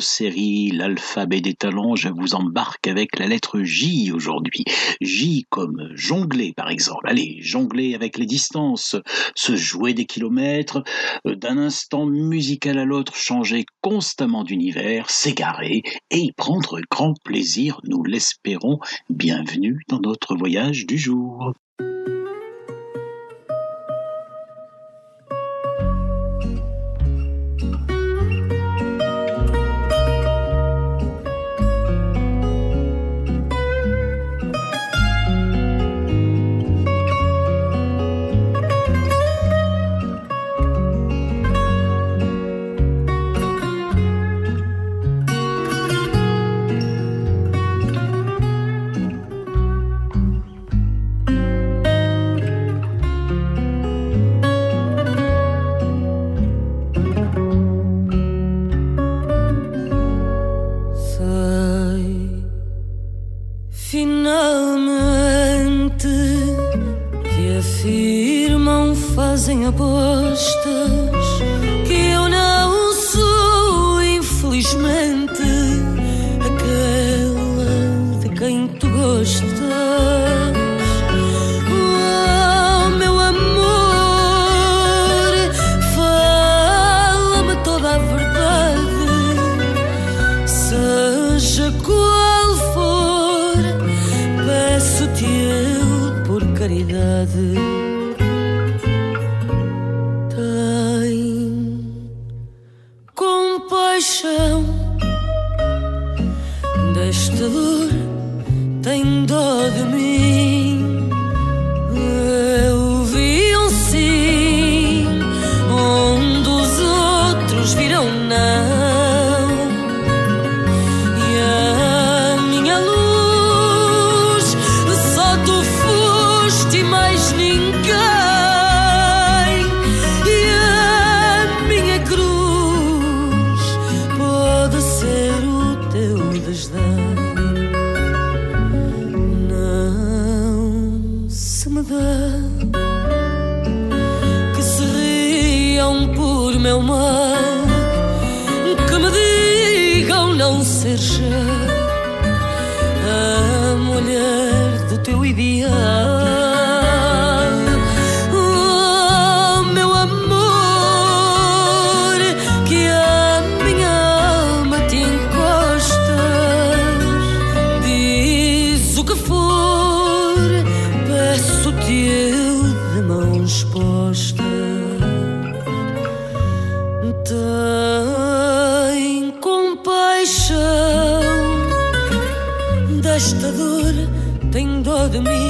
série L'alphabet des talents, je vous embarque avec la lettre J aujourd'hui. J comme jongler par exemple. Allez, jongler avec les distances, se jouer des kilomètres, euh, d'un instant musical à l'autre, changer constamment d'univers, s'égarer et y prendre grand plaisir, nous l'espérons. Bienvenue dans notre voyage du jour. 不 e eu de mãos postas tem compaixão desta dor, tem dó de mim.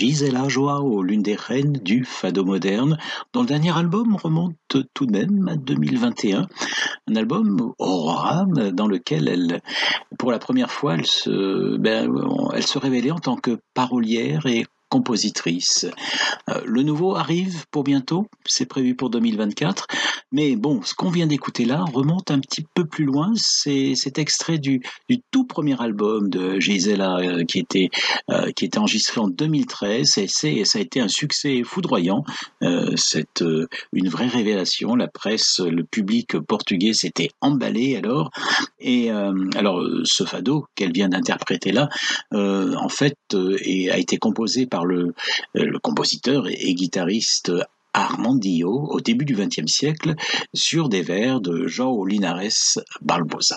Gisela Joao, l'une des reines du fado moderne, dont le dernier album remonte tout de même à 2021. Un album Aurora dans lequel elle, pour la première fois, elle se, ben, elle se révélait en tant que parolière et compositrice. Euh, le nouveau arrive pour bientôt, c'est prévu pour 2024. Mais bon, ce qu'on vient d'écouter là remonte un petit peu plus loin. C'est cet extrait du, tout premier album de Gisela euh, qui était euh, qui était enregistré en 2013 et, ça a été un succès foudroyant. c'est une vraie révélation. La presse, le public portugais s'était emballé alors. Et alors ce fado qu'elle vient d'interpréter là, en fait, a été composé par le, compositeur et, guitariste Armandillo au début du XXe siècle sur des vers de João Linares Barbosa.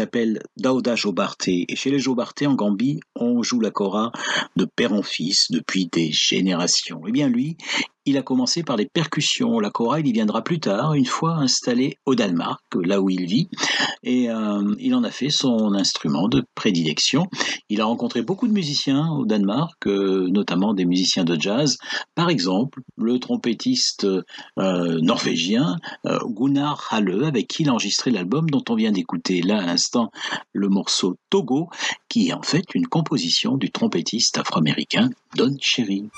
S'appelle Daouda Jobarté. Et chez les Jobarté en Gambie, on joue la Kora de père en fils depuis des générations. Eh bien lui, il a commencé par les percussions. La chorale, il viendra plus tard, une fois installé au Danemark, là où il vit, et euh, il en a fait son instrument de prédilection. Il a rencontré beaucoup de musiciens au Danemark, euh, notamment des musiciens de jazz. Par exemple, le trompettiste euh, norvégien Gunnar Halle, avec qui il a enregistré l'album dont on vient d'écouter là à l'instant le morceau Togo, qui est en fait une composition du trompettiste afro-américain Don Cherry.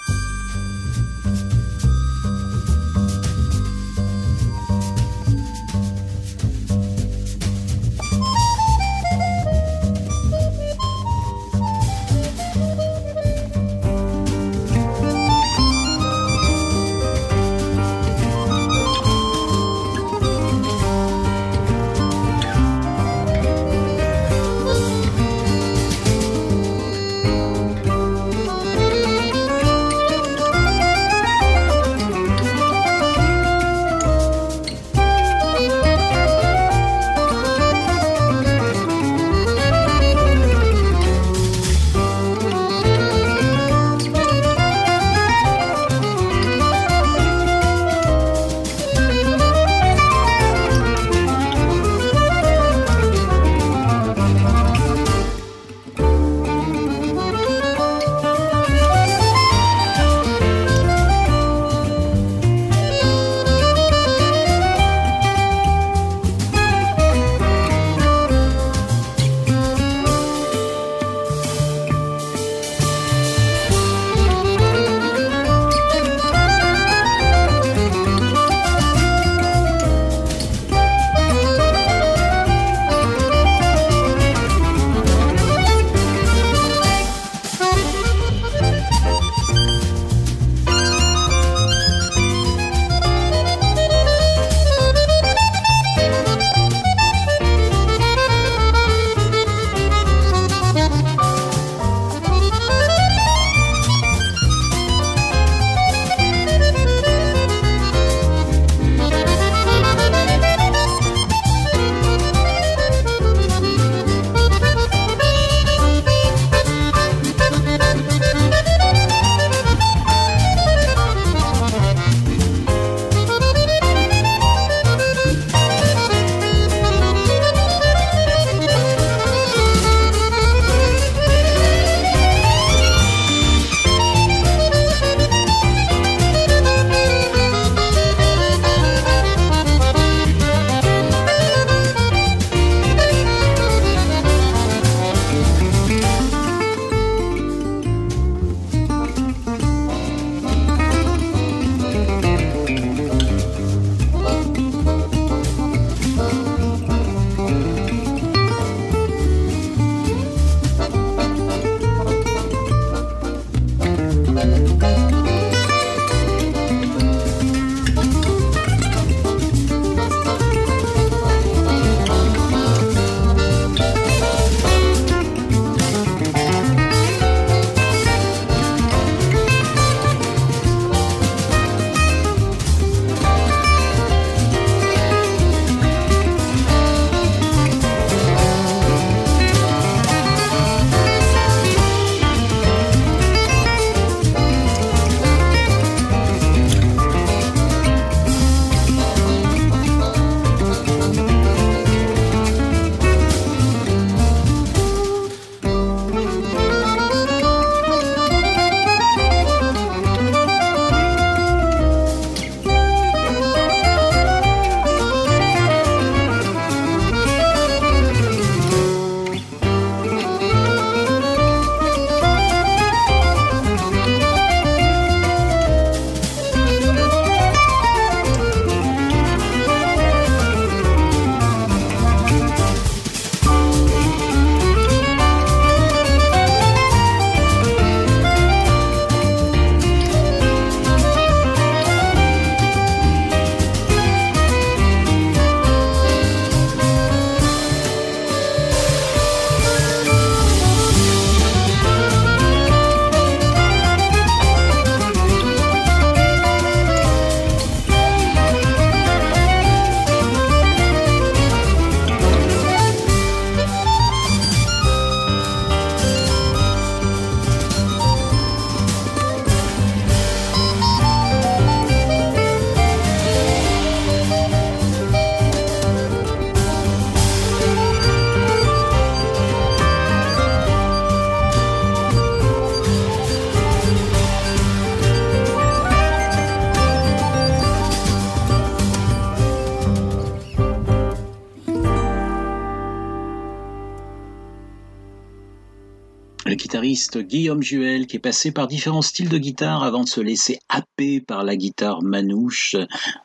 Guillaume Juel qui est passé par différents styles de guitare avant de se laisser happer par la guitare manouche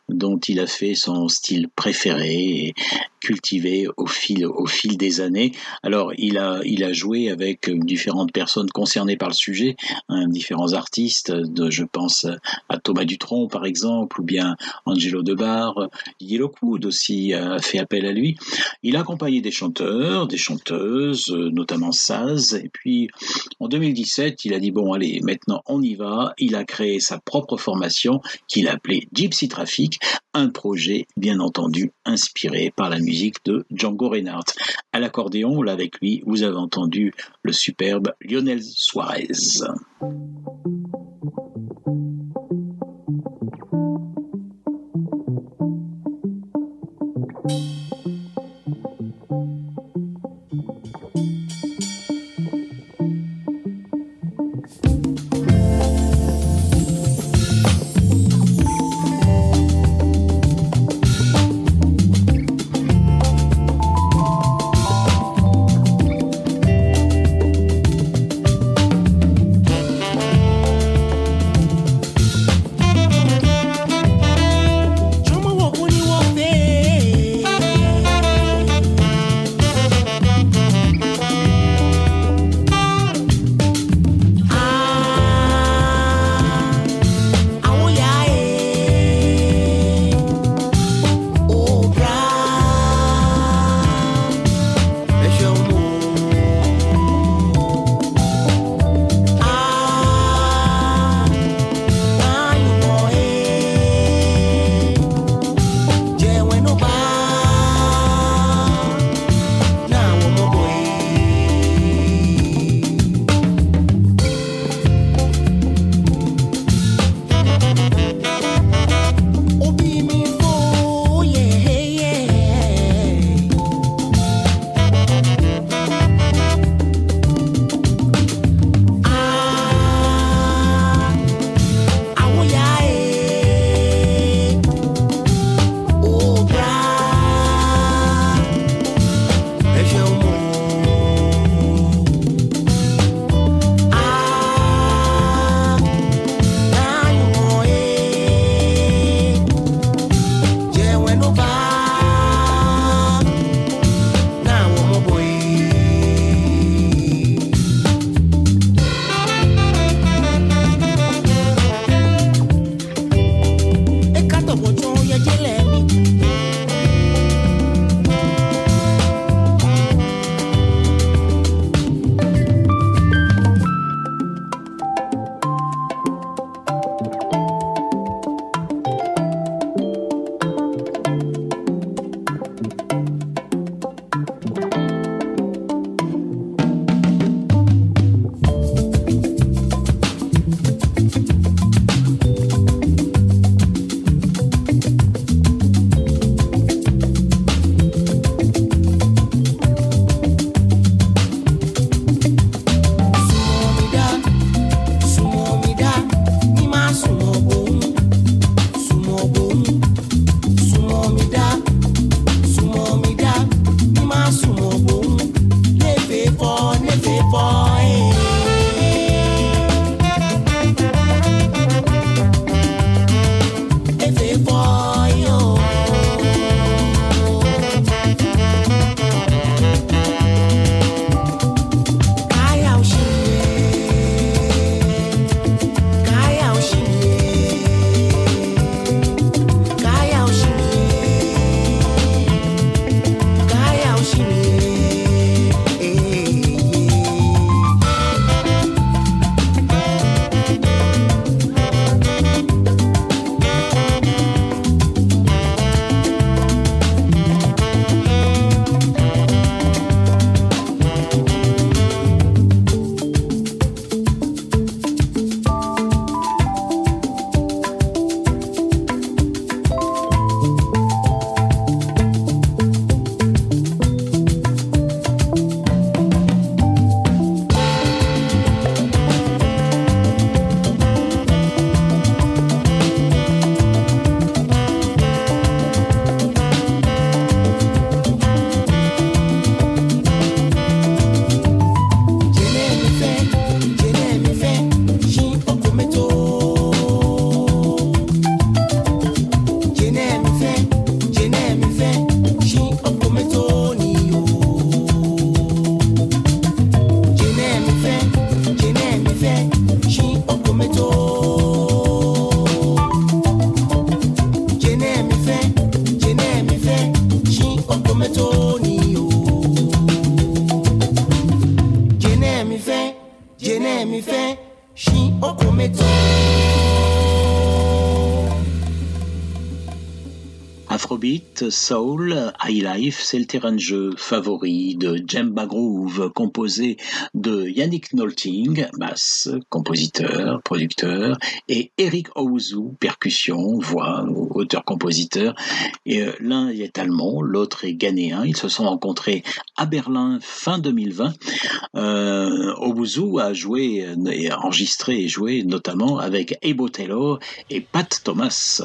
dont il a fait son style préféré et cultivé au fil, des années. Alors il a, joué avec différentes personnes concernées par le sujet, hein, différents artistes, je pense à Thomas Dutronc par exemple, ou bien Angelo Debar, Yellow Wood aussi a fait appel à lui. Il a accompagné des chanteurs, des chanteuses, notamment Saz, et puis en 2017, il a dit bon allez, maintenant on y va. Il a créé sa propre formation qu'il a appelée Gypsy Traffic, un projet bien entendu inspiré par la musique de Django Reinhardt. À l'accordéon, là avec lui, vous avez entendu le superbe Lionel Suarez. Afrobeat, Soul, High Life, c'est le terrain de jeu favori de Jemba Groove, composé de Yannick Nolting, basse, compositeur, producteur, et Eric Ouzou, percussion, voix, auteur-compositeur. Euh, l'un est allemand, l'autre est ghanéen. Ils se sont rencontrés à Berlin fin 2020. Euh, a joué, et enregistré et joué notamment avec Ebo Taylor et Pat Thomas.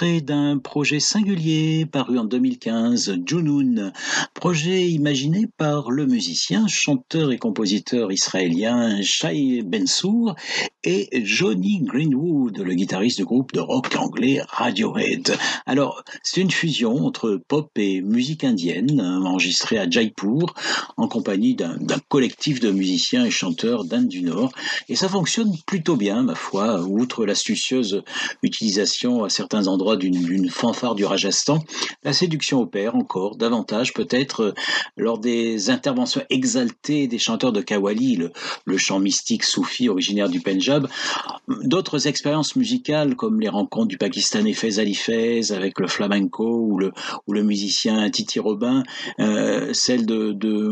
D'un projet singulier paru en 2015, Junoon, projet imaginé par le musicien, chanteur et compositeur israélien Shai Bensour et Johnny Greenwood, le guitariste du groupe de rock anglais Radiohead. Alors, c'est une fusion entre pop et musique indienne, enregistrée à Jaipur, en compagnie d'un collectif de musiciens et chanteurs d'Inde du Nord. Et ça fonctionne plutôt bien, ma foi, outre l'astucieuse utilisation à certains endroits d'une fanfare du Rajasthan, la séduction opère encore davantage peut-être euh, lors des interventions exaltées des chanteurs de Kawali, le, chant mystique soufi originaire du Punjab. D'autres expériences musicales comme les rencontres du Pakistanais Fez Ali Fez avec le flamenco ou le, musicien Titi Robin, euh, celle de, de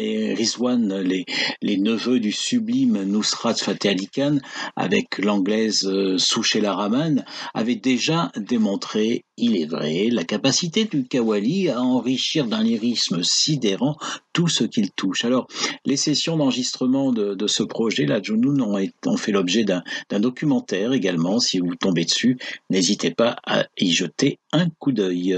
et Rizwan, les, les neveux du sublime Nusrat Fateh Ali Khan avec l'anglaise euh, Souchela Rahman, avaient déjà démontré, il est vrai, la capacité du Kawali à enrichir d'un lyrisme sidérant tout ce qu'il touche. Alors, les sessions d'enregistrement de, ce projet, la Junoon, ont, ont fait l'objet d'un documentaire également. Si vous tombez dessus, n'hésitez pas à y jeter un coup d'œil.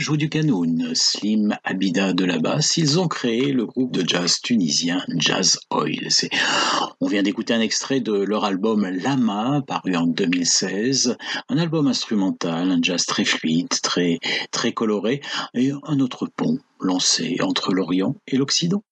Joue du canoun, Slim Abida de la basse. Ils ont créé le groupe de jazz tunisien Jazz Oil. On vient d'écouter un extrait de leur album Lama, paru en 2016. Un album instrumental, un jazz très fluide, très, très coloré, et un autre pont lancé entre l'Orient et l'Occident.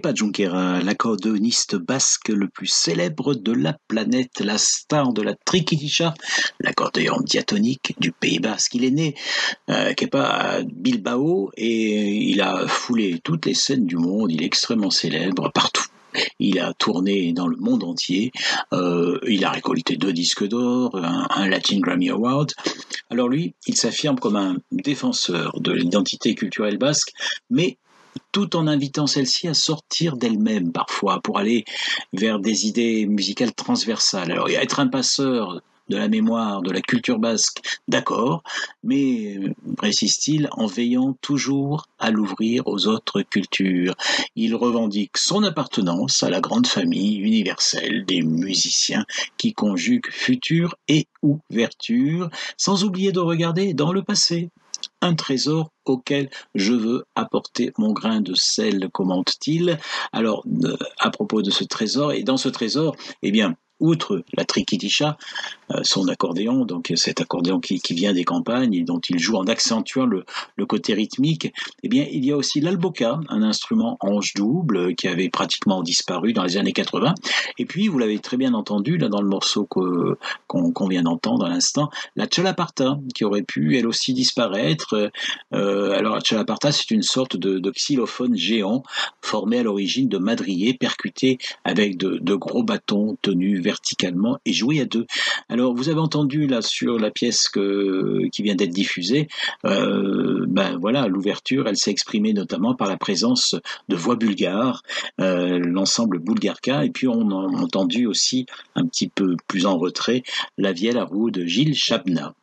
Kepa Junquera, l'accordéoniste basque le plus célèbre de la planète, la star de la triquitisha, l'accordéon diatonique du Pays basque. Il est né, euh, Kepa, Bilbao et il a foulé toutes les scènes du monde. Il est extrêmement célèbre partout. Il a tourné dans le monde entier. Euh, il a récolté deux disques d'or, un, Latin Grammy Award. Alors lui, il s'affirme comme un défenseur de l'identité culturelle basque, mais tout en invitant celle-ci à sortir d'elle-même parfois pour aller vers des idées musicales transversales. Alors, être un passeur de la mémoire, de la culture basque, d'accord, mais, précise-t-il, en veillant toujours à l'ouvrir aux autres cultures. Il revendique son appartenance à la grande famille universelle des musiciens qui conjuguent futur et ouverture, sans oublier de regarder dans le passé, un trésor auquel je veux apporter mon grain de sel, commente-t-il. Alors, euh, à propos de ce trésor, et dans ce trésor, eh bien, outre la triquitisha, euh, son accordéon, donc cet accordéon qui, vient des campagnes et dont il joue en accentuant le, côté rythmique, eh bien, il y a aussi l'alboca, un instrument ange double qui avait pratiquement disparu dans les années 80. Et puis, vous l'avez très bien entendu là dans le morceau qu'on qu vient d'entendre à l'instant, la chalaparta, qui aurait pu elle aussi disparaître. Euh, alors, la chalaparta, c'est une sorte de, xylophone géant formé à l'origine de madriers percutés avec de, de gros bâtons tenus verticalement et joués à deux. Alors, vous avez entendu là sur la pièce qui vient d'être diffusée, euh, ben voilà, l'ouverture, elle s'est exprimée notamment par la présence de voix bulgares, euh, l'ensemble Bulgarka, et puis on a entendu aussi un petit peu plus en retrait la vielle à roue de Gilles Chabna.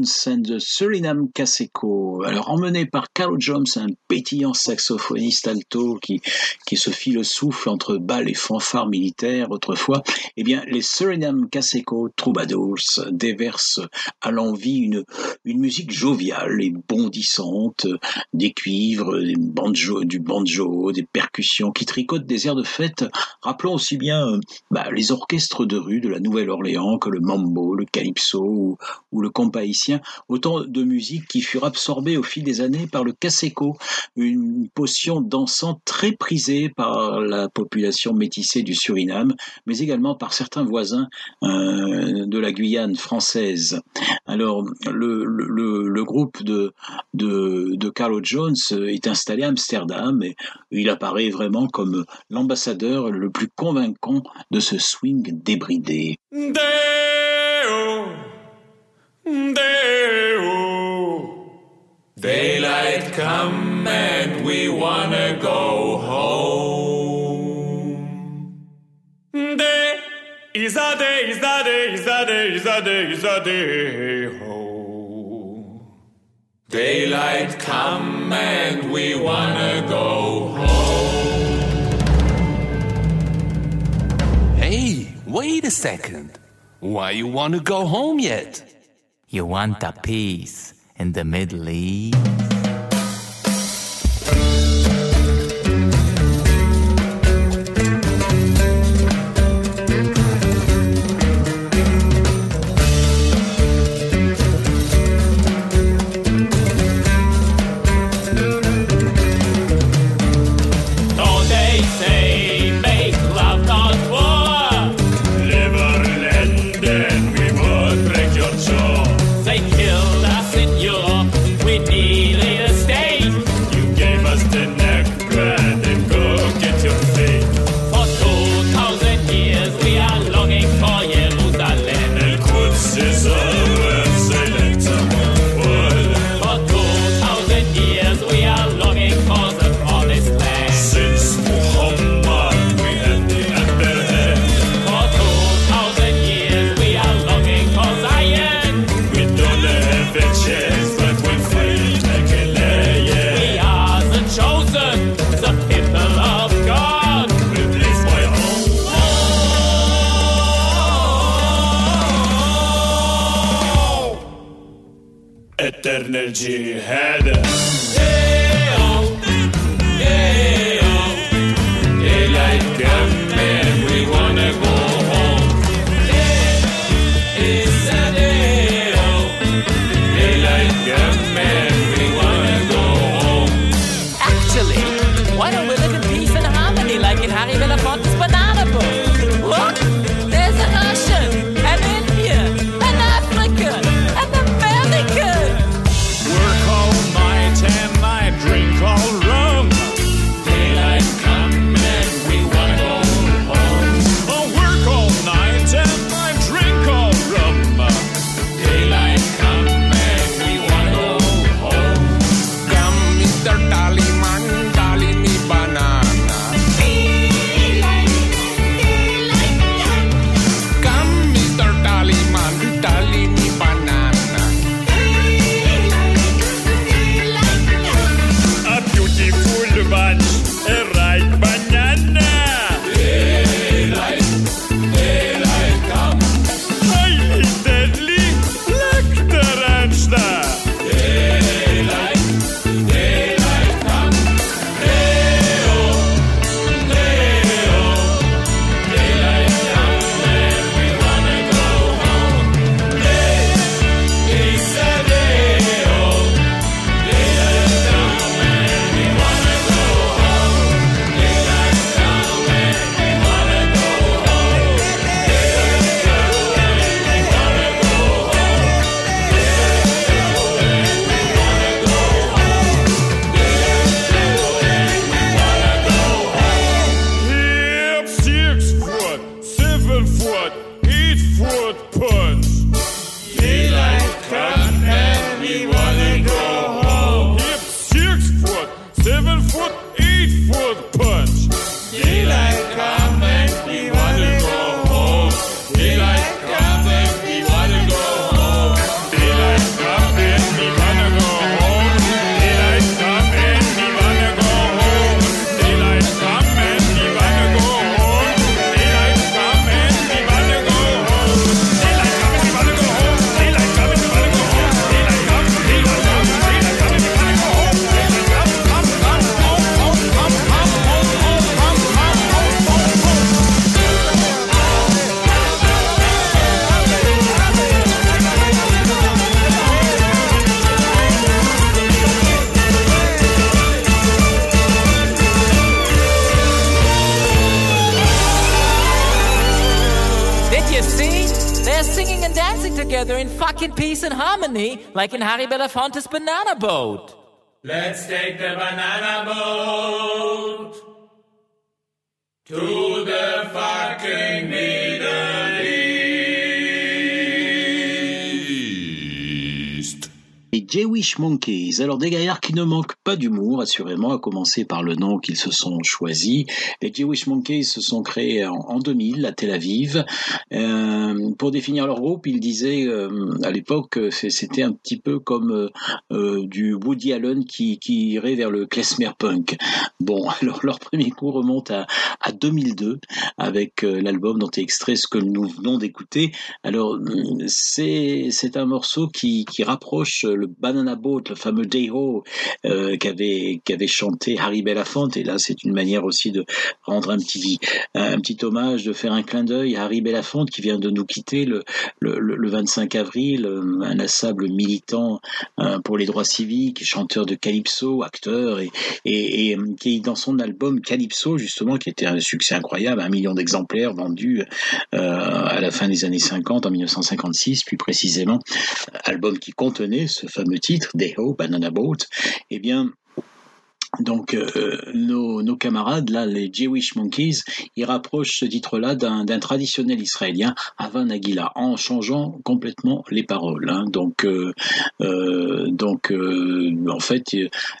Jones and the Suriname Caseco. Alors emmené par Carlo Jones, un pétillant saxophoniste alto qui, qui se fit le souffle entre balles et fanfares militaires autrefois, eh bien les Suriname Caseco Troubadours déversent à l'envie une, une musique joviale et bondissante, des cuivres, du banjo, des percussions qui tricotent des airs de fête, rappelant aussi bien euh, bah, les orchestres de rue de la Nouvelle-Orléans que le mambo, le calypso ou, ou le compas autant de musiques qui furent absorbées au fil des années par le caseco, une potion dansante très prisée par la population métissée du Suriname, mais également par certains voisins euh, de la Guyane française. Alors, le, groupe de, Carlo Jones est installé à Amsterdam et il apparaît vraiment comme l'ambassadeur le plus convaincant de ce swing débridé. Daylight come and we wanna go home. Day is a day, is a day, is a day, is a day, is a day home. Daylight come and we wanna go home. Hey, wait a second. Why you wanna go home yet? You want a peace in the Middle East? Like in Harry Belafonte's banana boat. Let's take the banana boat to the fucking Middle Jewish Monkeys. Alors des gaillards qui ne manquent pas d'humour, assurément, à commencer par le nom qu'ils se sont choisis. Les Jewish Monkeys se sont créés en, en 2000 à Tel Aviv. Euh, pour définir leur groupe, ils disaient euh, à l'époque que c'est- c'était un petit peu comme euh, euh, du Woody Allen qui, qui irait vers le klezmer punk. Bon, alors leur premier coup remonte à, à 2002 avec euh, l'album dont est extrait ce que nous venons d'écouter. Alors c'est un morceau qui, qui rapproche le Banana Boat, le fameux Day-Ho euh, qu'avait qu'avait chanté Harry Belafonte. Et là, c'est une manière aussi de rendre un petit un petit hommage, de faire un clin d'œil à Harry Belafonte qui vient de nous quitter le le, le- le 25 avril, euh, un assable militant euh, pour les droits civiques, chanteur de calypso, acteur et, et, et, qui dans son album Calypso justement qui était un succès incroyable, un million d'exemplaires vendus à la fin des années 50 en 1956 plus précisément album qui contenait ce fameux titre Deho Banana Boat eh bien donc euh, nos, nos camarades là les Jewish Monkeys ils rapprochent ce titre là d'un traditionnel israélien Avan Nagila en changeant complètement les paroles hein. donc euh, euh, donc euh, en fait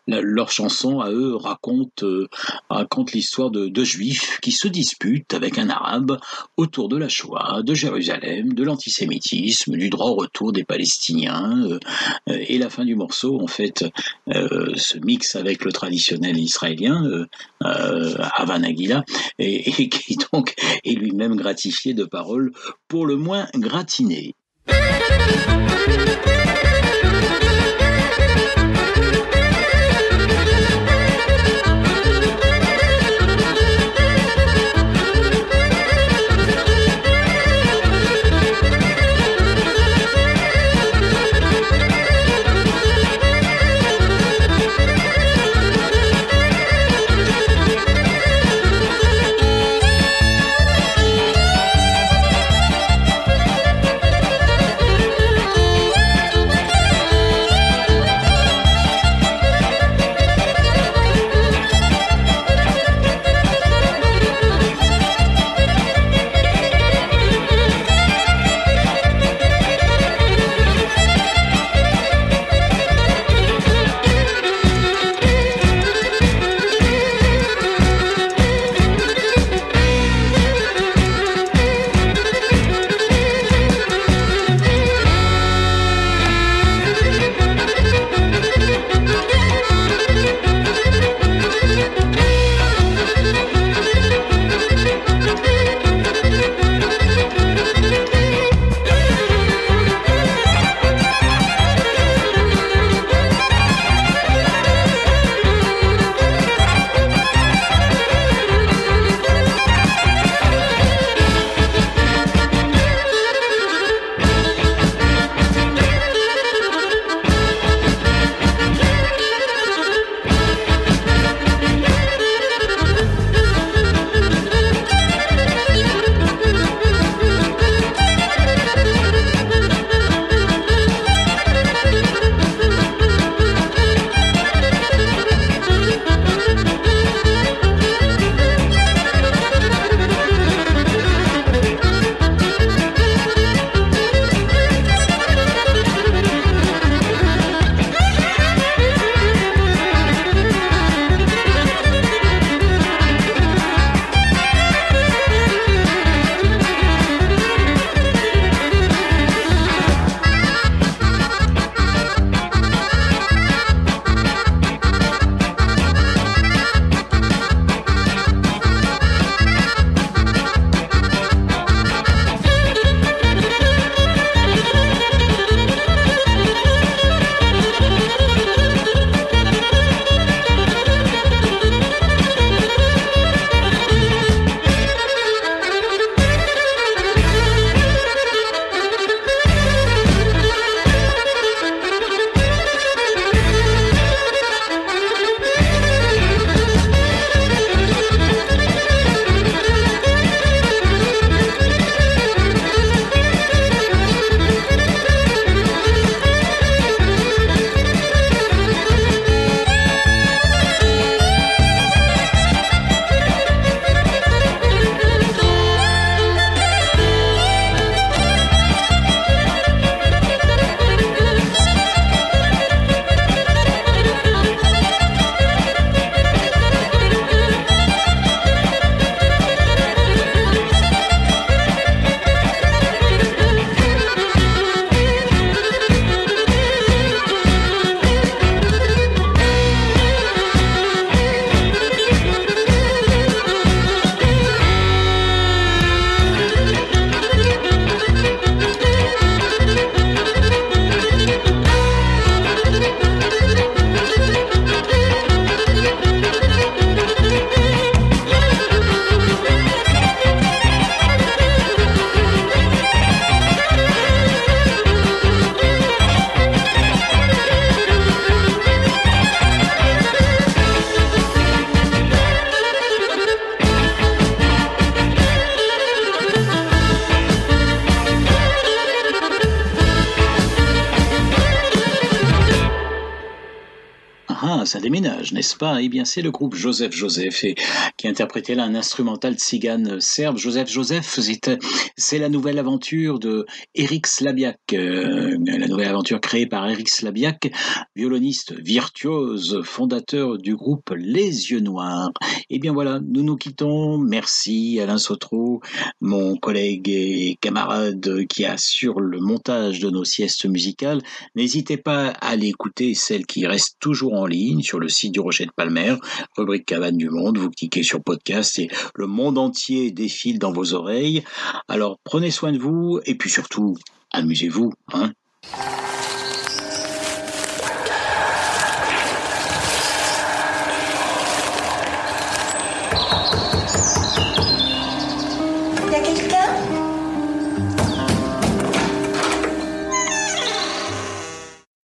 leur chanson à eux raconte euh, raconte l'histoire de deux juifs qui se disputent avec un arabe autour de la Shoah, de Jérusalem, de l'antisémitisme, du droit au retour des Palestiniens. euh, et la fin du morceau, en fait, se mixe avec le traditionnel israélien, euh, euh, Havan Aguila, et, et qui donc est lui-même gratifié de paroles pour le moins gratinées. N'est-ce pas? Eh bien, c'est le groupe Joseph Joseph qui interprétait là un instrumental tzigane serbe. Joseph Joseph, c'est la nouvelle aventure de Eric Slabiak, euh, la nouvelle aventure créée par Eric Slabiak, violoniste virtuose, fondateur du groupe Les Yeux Noirs. Eh bien voilà, nous nous quittons. Merci Alain Sautreau, mon collègue et camarade qui assure le montage de nos siestes musicales. N'hésitez pas à aller écouter celle qui reste toujours en ligne sur le site du Rocher de Palmer, rubrique Cabane du Monde. Vous cliquez sur podcast et le monde entier défile dans vos oreilles. Alors prenez soin de vous et puis surtout, amusez-vous. Hein